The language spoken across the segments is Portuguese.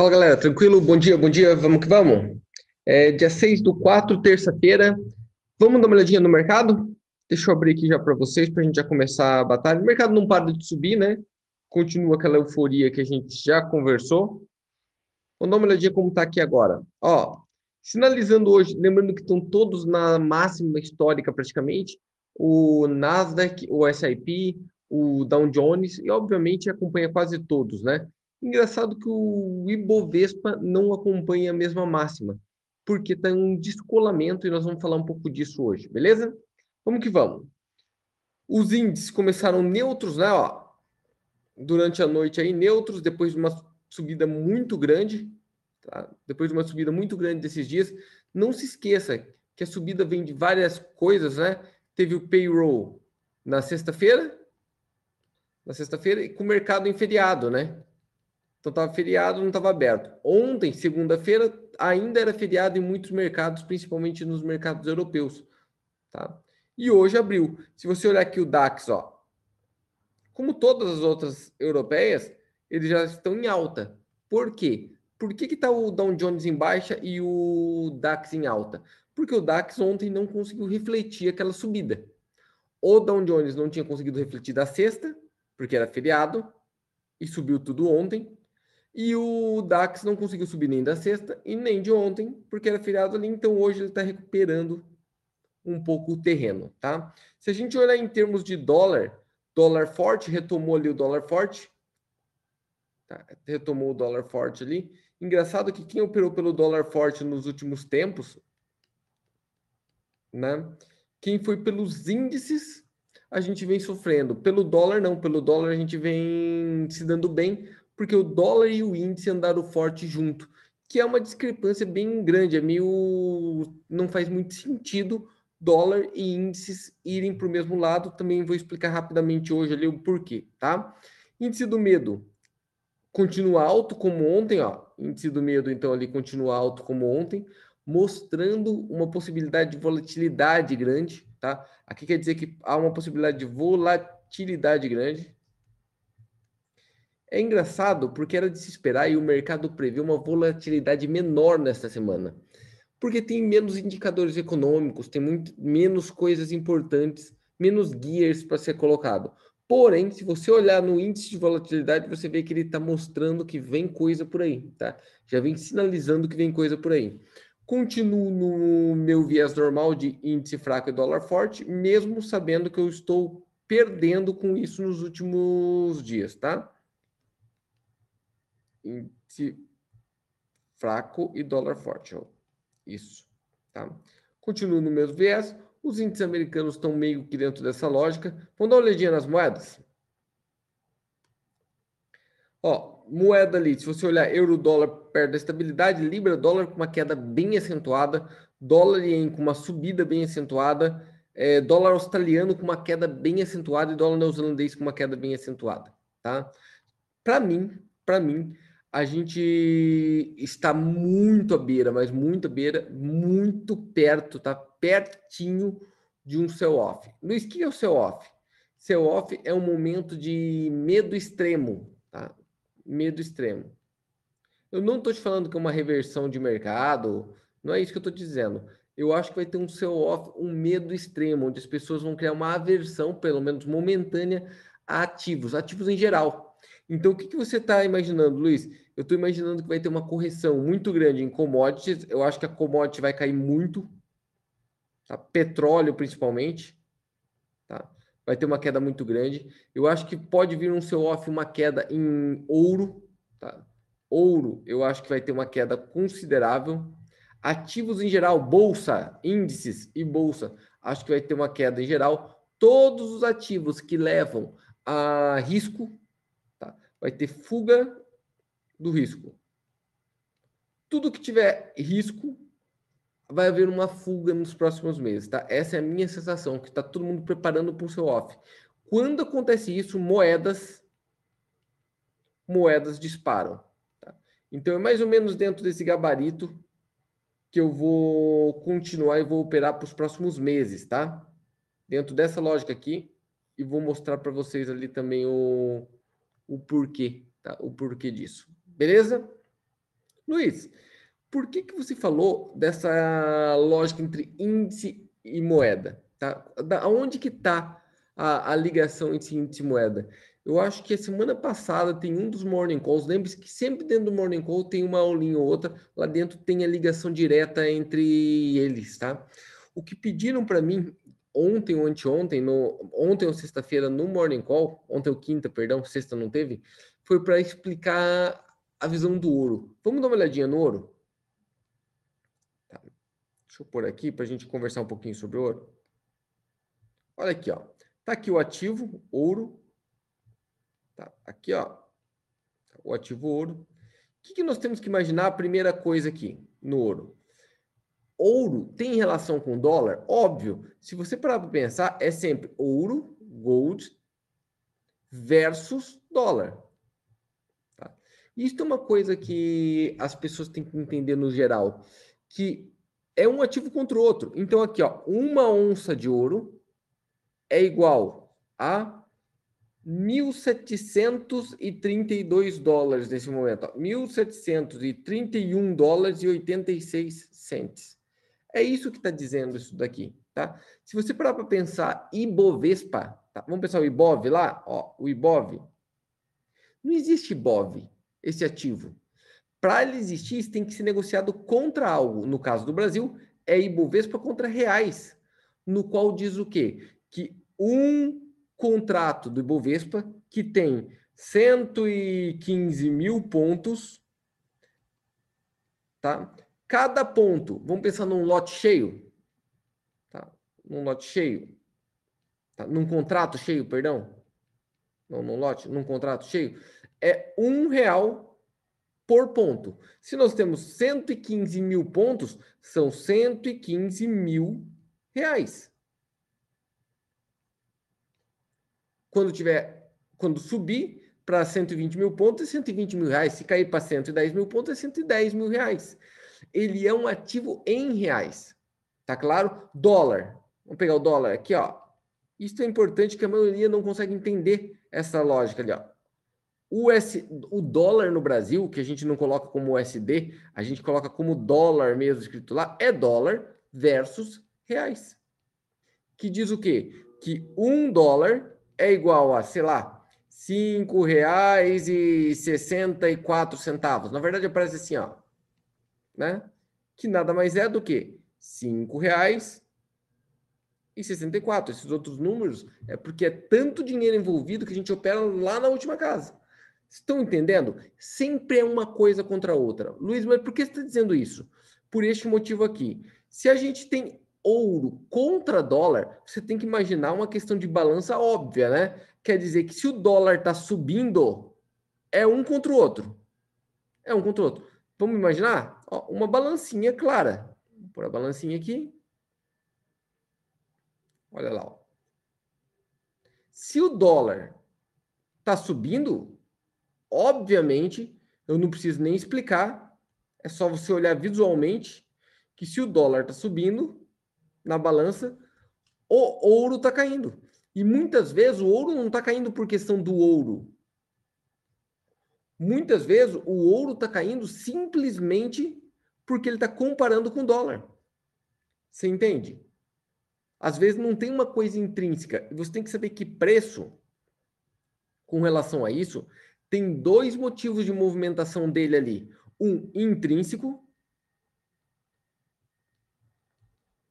Fala galera, tranquilo? Bom dia, bom dia, vamos que vamos. É dia 6 do 4, terça-feira. Vamos dar uma olhadinha no mercado? Deixa eu abrir aqui já para vocês, para a gente já começar a batalha. O mercado não para de subir, né? Continua aquela euforia que a gente já conversou. Vamos dar uma olhadinha como está aqui agora. Ó, sinalizando hoje, lembrando que estão todos na máxima histórica praticamente, o Nasdaq, o S&P, o Dow Jones e obviamente acompanha quase todos, né? Engraçado que o Ibovespa não acompanha a mesma máxima, porque está em um descolamento e nós vamos falar um pouco disso hoje, beleza? Vamos que vamos. Os índices começaram neutros, né? Ó, durante a noite aí, neutros, depois de uma subida muito grande, tá? depois de uma subida muito grande desses dias. Não se esqueça que a subida vem de várias coisas, né? Teve o payroll na sexta-feira, na sexta-feira, e com o mercado em feriado, né? Então estava feriado, não estava aberto. Ontem, segunda-feira, ainda era feriado em muitos mercados, principalmente nos mercados europeus. Tá? E hoje abriu. Se você olhar aqui o DAX, ó, como todas as outras europeias, eles já estão em alta. Por quê? Por que está o Dow Jones em baixa e o DAX em alta? Porque o DAX ontem não conseguiu refletir aquela subida. O Dow Jones não tinha conseguido refletir da sexta, porque era feriado, e subiu tudo ontem. E o DAX não conseguiu subir nem da sexta e nem de ontem, porque era feriado ali, então hoje ele está recuperando um pouco o terreno, tá? Se a gente olhar em termos de dólar, dólar forte, retomou ali o dólar forte, tá? retomou o dólar forte ali. Engraçado que quem operou pelo dólar forte nos últimos tempos, né? Quem foi pelos índices, a gente vem sofrendo. Pelo dólar, não. Pelo dólar, a gente vem se dando bem, porque o dólar e o índice andaram forte junto, que é uma discrepância bem grande, é meio não faz muito sentido dólar e índices irem para o mesmo lado. Também vou explicar rapidamente hoje ali o porquê, tá? Índice do medo continua alto como ontem, ó. Índice do medo então ali continua alto como ontem, mostrando uma possibilidade de volatilidade grande, tá? Aqui quer dizer que há uma possibilidade de volatilidade grande, é engraçado porque era de se esperar e o mercado prevê uma volatilidade menor nesta semana. Porque tem menos indicadores econômicos, tem muito menos coisas importantes, menos gears para ser colocado. Porém, se você olhar no índice de volatilidade, você vê que ele está mostrando que vem coisa por aí, tá? Já vem sinalizando que vem coisa por aí. Continuo no meu viés normal de índice fraco e dólar forte, mesmo sabendo que eu estou perdendo com isso nos últimos dias, tá? Índice fraco e dólar forte. Ó. Isso. Tá? Continuo no mesmo viés. Os índices americanos estão meio que dentro dessa lógica. Vamos dar uma olhadinha nas moedas? Ó, moeda ali, se você olhar euro, dólar perto da estabilidade, libra, dólar com uma queda bem acentuada, dólar ien com uma subida bem acentuada, é, dólar australiano com uma queda bem acentuada e dólar neozelandês com uma queda bem acentuada, tá? Para mim, para mim, a gente está muito à beira, mas muito à beira, muito perto, tá pertinho de um sell-off. Luiz, o que é o sell-off? Sell-off é um momento de medo extremo, tá? Medo extremo. Eu não estou te falando que é uma reversão de mercado, não é isso que eu estou dizendo. Eu acho que vai ter um sell-off, um medo extremo, onde as pessoas vão criar uma aversão, pelo menos momentânea, a ativos, ativos em geral então, o que, que você está imaginando, Luiz? Eu estou imaginando que vai ter uma correção muito grande em commodities. Eu acho que a commodity vai cair muito, tá? petróleo principalmente, tá? vai ter uma queda muito grande. Eu acho que pode vir um seu off uma queda em ouro, tá? Ouro, eu acho que vai ter uma queda considerável. Ativos em geral, bolsa, índices e bolsa, acho que vai ter uma queda em geral. Todos os ativos que levam a risco, vai ter fuga do risco. Tudo que tiver risco, vai haver uma fuga nos próximos meses, tá? Essa é a minha sensação, que está todo mundo preparando para o seu off. Quando acontece isso, moedas moedas disparam. Tá? Então é mais ou menos dentro desse gabarito que eu vou continuar e vou operar para os próximos meses, tá? Dentro dessa lógica aqui, e vou mostrar para vocês ali também o, o porquê, tá? O porquê disso. Beleza? Luiz, por que, que você falou dessa lógica entre índice e moeda? Tá? Da onde que está a, a, ligação entre índice e moeda? Eu acho que a semana passada tem um dos morning calls. Lembre-se que sempre dentro do morning call tem uma aulinha ou outra. Lá dentro tem a ligação direta entre eles, tá? O que pediram para mim ontem ou anteontem, no, ontem ou sexta-feira no morning call, ontem ou quinta, perdão, sexta não teve, foi para explicar a visão do ouro. Vamos dar uma olhadinha no ouro? Tá. Deixa eu pôr aqui para a gente conversar um pouquinho sobre ouro. Olha aqui, ó. Tá aqui o ativo, ouro. Tá aqui, ó. O ativo ouro. O que, que nós temos que imaginar a primeira coisa aqui no ouro? Ouro tem relação com dólar? Óbvio. Se você parar para pensar, é sempre ouro, gold, versus dólar. Tá? Isso é uma coisa que as pessoas têm que entender no geral, que é um ativo contra o outro. Então, aqui, ó, uma onça de ouro é igual a 1.732 dólares nesse momento. Ó, 1.731 dólares e 86 centes. É isso que está dizendo isso daqui, tá? Se você parar para pensar Ibovespa, tá? vamos pensar o Ibov lá, ó, o Ibov. Não existe Ibov, esse ativo. Para ele existir, isso tem que ser negociado contra algo. No caso do Brasil, é Ibovespa contra reais, no qual diz o quê? que um contrato do Ibovespa que tem 115 mil pontos, tá? Cada ponto, vamos pensar num lote cheio, tá? Num lote cheio, tá? Num contrato cheio, perdão, não num lote, num contrato cheio, é um real por ponto. Se nós temos 115 mil pontos, são 115 mil reais. Quando tiver, quando subir para 120 mil pontos, é 120 mil reais. Se cair para 110 mil pontos, é 110 mil reais. Ele é um ativo em reais. Tá claro? Dólar. Vamos pegar o dólar aqui, ó. Isso é importante que a maioria não consegue entender essa lógica ali, ó. O, S, o dólar no Brasil, que a gente não coloca como USD, a gente coloca como dólar mesmo escrito lá, é dólar versus reais. Que diz o quê? Que um dólar é igual a, sei lá, quatro centavos. Na verdade, aparece assim, ó, né? Que nada mais é do que cinco reais e 64. Esses outros números é porque é tanto dinheiro envolvido que a gente opera lá na última casa. Estão entendendo? Sempre é uma coisa contra a outra. Luiz, mas por que você está dizendo isso? Por este motivo aqui. Se a gente tem ouro contra dólar, você tem que imaginar uma questão de balança óbvia, né? Quer dizer que se o dólar está subindo, é um contra o outro. É um contra o outro. Vamos imaginar? Ó, uma balancinha clara. Vou pôr a balancinha aqui. Olha lá. Ó. Se o dólar está subindo, obviamente, eu não preciso nem explicar. É só você olhar visualmente que se o dólar está subindo, na balança, o ouro está caindo. E muitas vezes o ouro não está caindo por questão do ouro. Muitas vezes o ouro está caindo simplesmente porque ele está comparando com o dólar. Você entende? Às vezes não tem uma coisa intrínseca. Você tem que saber que preço, com relação a isso, tem dois motivos de movimentação dele ali. Um intrínseco,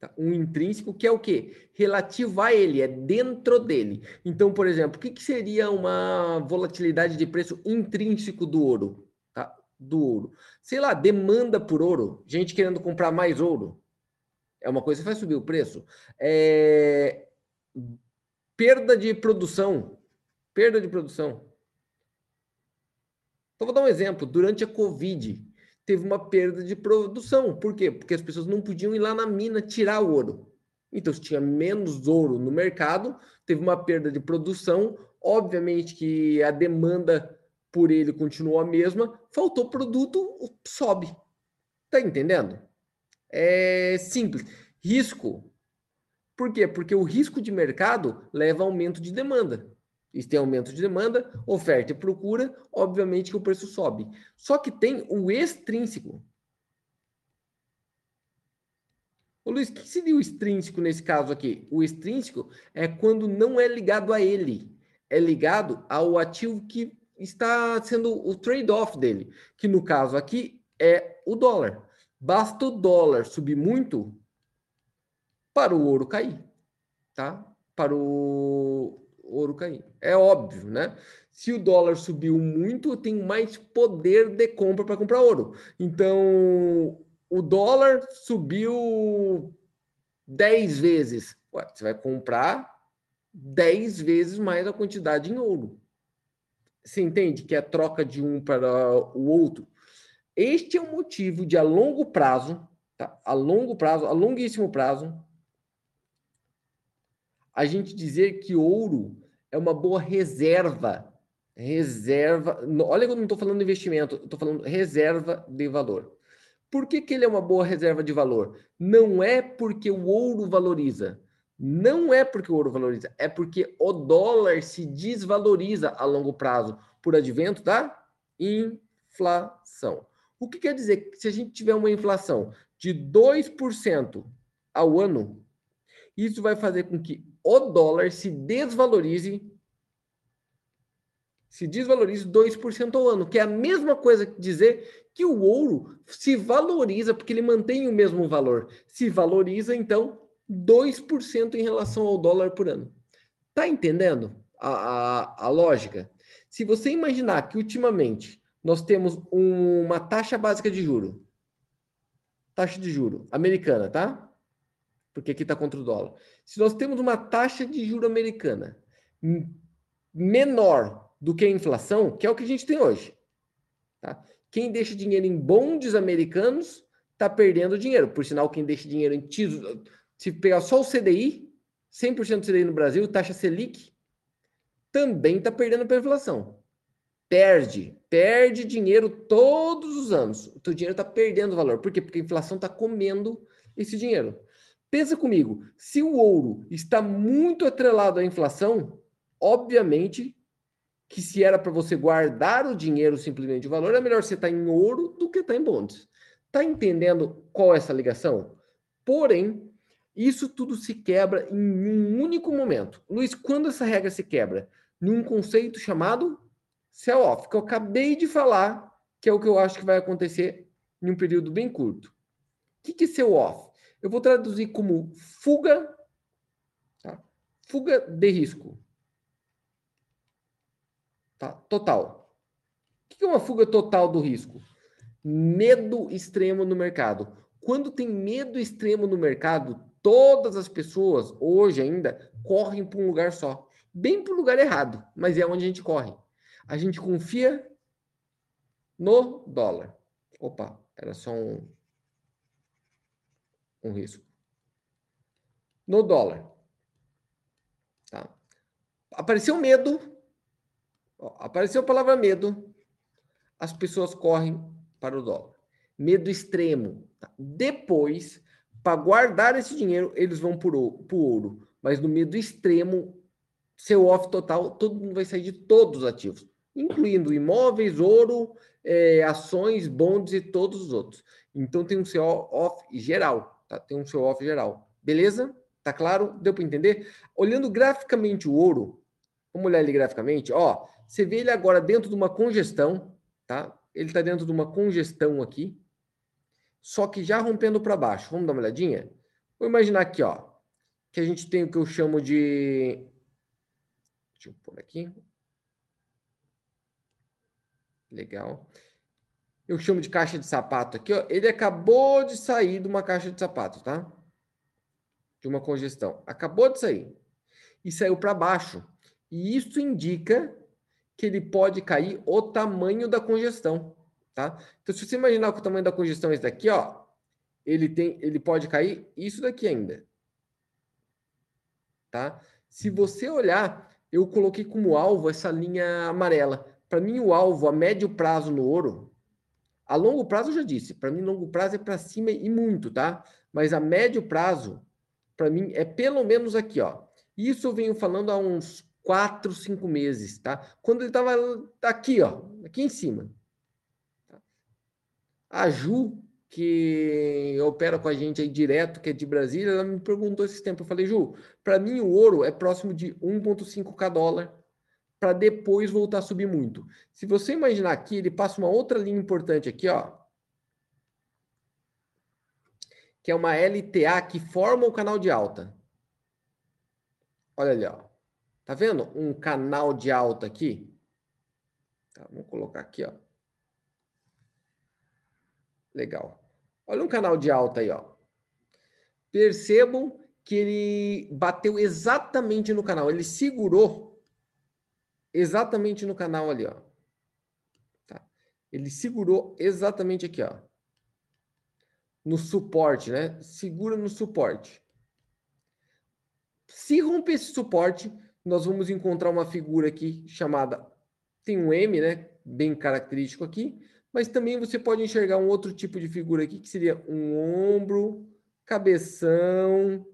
Tá? Um intrínseco que é o quê? Relativo a ele, é dentro dele. Então, por exemplo, o que, que seria uma volatilidade de preço intrínseco do ouro? Tá? Do ouro. Sei lá, demanda por ouro, gente querendo comprar mais ouro. É uma coisa que faz subir o preço. É... Perda de produção. Perda de produção. Então, vou dar um exemplo. Durante a Covid, teve uma perda de produção. Por quê? Porque as pessoas não podiam ir lá na mina tirar ouro. Então, se tinha menos ouro no mercado, teve uma perda de produção. Obviamente que a demanda por ele continuou a mesma, faltou produto, sobe. Tá entendendo? É simples. Risco. Por quê? Porque o risco de mercado leva a aumento de demanda. Se tem aumento de demanda, oferta e procura, obviamente que o preço sobe. Só que tem o extrínseco. Ô Luiz, o que seria o extrínseco nesse caso aqui? O extrínseco é quando não é ligado a ele, é ligado ao ativo que está sendo o trade-off dele, que no caso aqui é o dólar. Basta o dólar subir muito para o ouro cair, tá? Para o ouro cair. É óbvio, né? Se o dólar subiu muito, eu tenho mais poder de compra para comprar ouro. Então, o dólar subiu 10 vezes. Ué, você vai comprar 10 vezes mais a quantidade em ouro. Você entende que é troca de um para o outro? Este é o motivo de, a longo prazo, tá? a longo prazo, a longuíssimo prazo, a gente dizer que ouro é uma boa reserva. Reserva. Olha eu não estou falando investimento, estou falando reserva de valor. Por que, que ele é uma boa reserva de valor? Não é porque o ouro valoriza. Não é porque o ouro valoriza, é porque o dólar se desvaloriza a longo prazo por advento da inflação. O que quer dizer que se a gente tiver uma inflação de 2% ao ano, isso vai fazer com que o dólar se desvalorize se desvalorize 2% ao ano, que é a mesma coisa que dizer que o ouro se valoriza porque ele mantém o mesmo valor. Se valoriza, então, 2% em relação ao dólar por ano. Tá entendendo a, a, a lógica? Se você imaginar que ultimamente nós temos uma taxa básica de juro, taxa de juro americana, tá? Porque aqui está contra o dólar. Se nós temos uma taxa de juro americana menor do que a inflação, que é o que a gente tem hoje, tá? Quem deixa dinheiro em bondes americanos está perdendo dinheiro. Por sinal, quem deixa dinheiro em tesouro, se pegar só o CDI, 100% do CDI no Brasil, taxa Selic, também está perdendo para inflação. Perde, perde dinheiro todos os anos. O teu dinheiro está perdendo valor. Por quê? Porque a inflação está comendo esse dinheiro. Pensa comigo, se o ouro está muito atrelado à inflação, obviamente que se era para você guardar o dinheiro simplesmente o valor, é melhor você estar tá em ouro do que estar tá em bonds. Tá entendendo qual é essa ligação? Porém, isso tudo se quebra em um único momento. Luiz, quando essa regra se quebra? Num conceito chamado sell-off, que eu acabei de falar, que é o que eu acho que vai acontecer em um período bem curto. O que, que é sell-off? Eu vou traduzir como fuga, tá? fuga de risco. Tá? Total. O que é uma fuga total do risco? Medo extremo no mercado. Quando tem medo extremo no mercado, todas as pessoas, hoje ainda, correm para um lugar só. Bem para o lugar errado, mas é onde a gente corre. A gente confia no dólar. Opa, era só um, um risco. No dólar. Tá? Apareceu medo, Ó, apareceu a palavra medo, as pessoas correm para o dólar. Medo extremo. Tá? Depois, para guardar esse dinheiro, eles vão para o ouro. Mas no medo extremo, seu off total, todo mundo vai sair de todos os ativos, incluindo imóveis, ouro, é, ações, bonds e todos os outros. Então tem um seu off geral, tá? Tem um seu off geral. Beleza? Tá claro? Deu para entender? Olhando graficamente o ouro, vamos olhar ele graficamente, ó. Você vê ele agora dentro de uma congestão, tá? Ele está dentro de uma congestão aqui, só que já rompendo para baixo. Vamos dar uma olhadinha? Vou imaginar aqui, ó, que a gente tem o que eu chamo de. Deixa eu pôr aqui. Legal. Eu chamo de caixa de sapato aqui, ó. Ele acabou de sair de uma caixa de sapato, tá? De uma congestão. Acabou de sair. E saiu para baixo. E isso indica que ele pode cair o tamanho da congestão, tá? Então, se você imaginar que o tamanho da congestão é esse daqui, ó, ele tem, ele pode cair isso daqui ainda, tá? Se você olhar, eu coloquei como alvo essa linha amarela. Para mim, o alvo a médio prazo no ouro, a longo prazo eu já disse, para mim longo prazo é para cima e muito, tá? Mas a médio prazo, para mim é pelo menos aqui, ó. Isso eu venho falando há uns quatro, cinco meses, tá? Quando ele estava aqui, ó, aqui em cima. A Ju, que opera com a gente aí direto, que é de Brasília, ela me perguntou esse tempo. Eu falei, Ju, para mim o ouro é próximo de 1,5k dólar para depois voltar a subir muito. Se você imaginar aqui, ele passa uma outra linha importante aqui, ó. Que é uma LTA que forma o canal de alta. Olha ali, ó. Tá vendo um canal de alta aqui? Tá, vamos colocar aqui, ó. Legal. Olha um canal de alta aí, ó. Percebam que ele bateu exatamente no canal. Ele segurou exatamente no canal ali, ó. Tá? Ele segurou exatamente aqui, ó. No suporte, né? Segura no suporte. Se romper esse suporte, nós vamos encontrar uma figura aqui chamada, tem um M, né, bem característico aqui, mas também você pode enxergar um outro tipo de figura aqui, que seria um ombro, cabeção,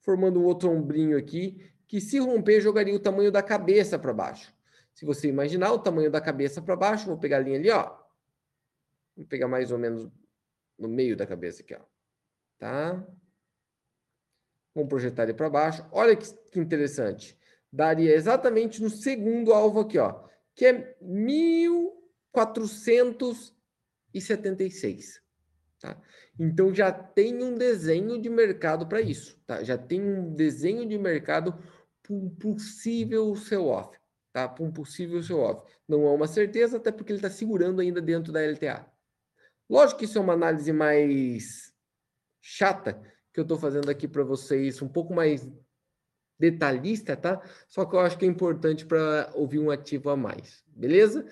formando um outro ombrinho aqui, que se romper, jogaria o tamanho da cabeça para baixo. Se você imaginar o tamanho da cabeça para baixo, vou pegar a linha ali, ó. Vou pegar mais ou menos no meio da cabeça aqui, ó. Tá? Vamos projetar ele para baixo. Olha que, que interessante daria exatamente no segundo alvo aqui, ó, que é 1476. Tá? Então já tem um desenho de mercado para isso, tá? Já tem um desenho de mercado para um possível sell-off, tá? Para um possível sell-off. Não há uma certeza, até porque ele está segurando ainda dentro da LTA. Lógico que isso é uma análise mais chata que eu estou fazendo aqui para vocês, um pouco mais detalhista, tá? Só que eu acho que é importante para ouvir um ativo a mais, beleza?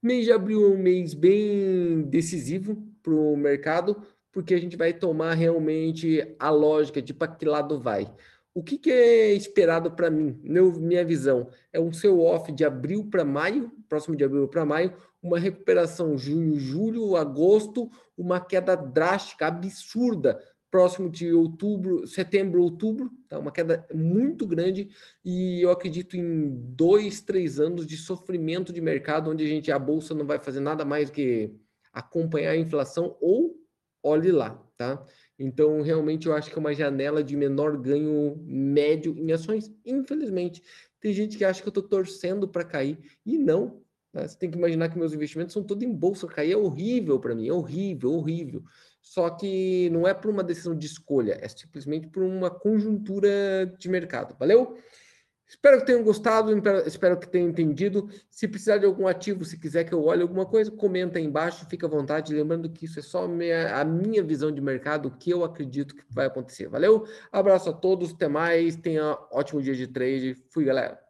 Mês de abril é um mês bem decisivo para o mercado, porque a gente vai tomar realmente a lógica de para que lado vai. O que, que é esperado para mim, meu, minha visão? É um seu off de abril para maio, próximo de abril para maio, uma recuperação junho, julho, agosto, uma queda drástica, absurda próximo de outubro, setembro, outubro, tá? Uma queda muito grande e eu acredito em dois, três anos de sofrimento de mercado, onde a gente a bolsa não vai fazer nada mais que acompanhar a inflação ou olhe lá, tá? Então, realmente, eu acho que é uma janela de menor ganho médio em ações. Infelizmente, tem gente que acha que eu estou torcendo para cair e não. Né? Você tem que imaginar que meus investimentos são todos em bolsa. Cair é horrível para mim, é horrível, horrível. Só que não é por uma decisão de escolha, é simplesmente por uma conjuntura de mercado. Valeu? Espero que tenham gostado, espero que tenham entendido. Se precisar de algum ativo, se quiser que eu olhe alguma coisa, comenta aí embaixo, fica à vontade. Lembrando que isso é só minha, a minha visão de mercado, o que eu acredito que vai acontecer. Valeu? Abraço a todos, até mais, tenha ótimo dia de trade. Fui, galera.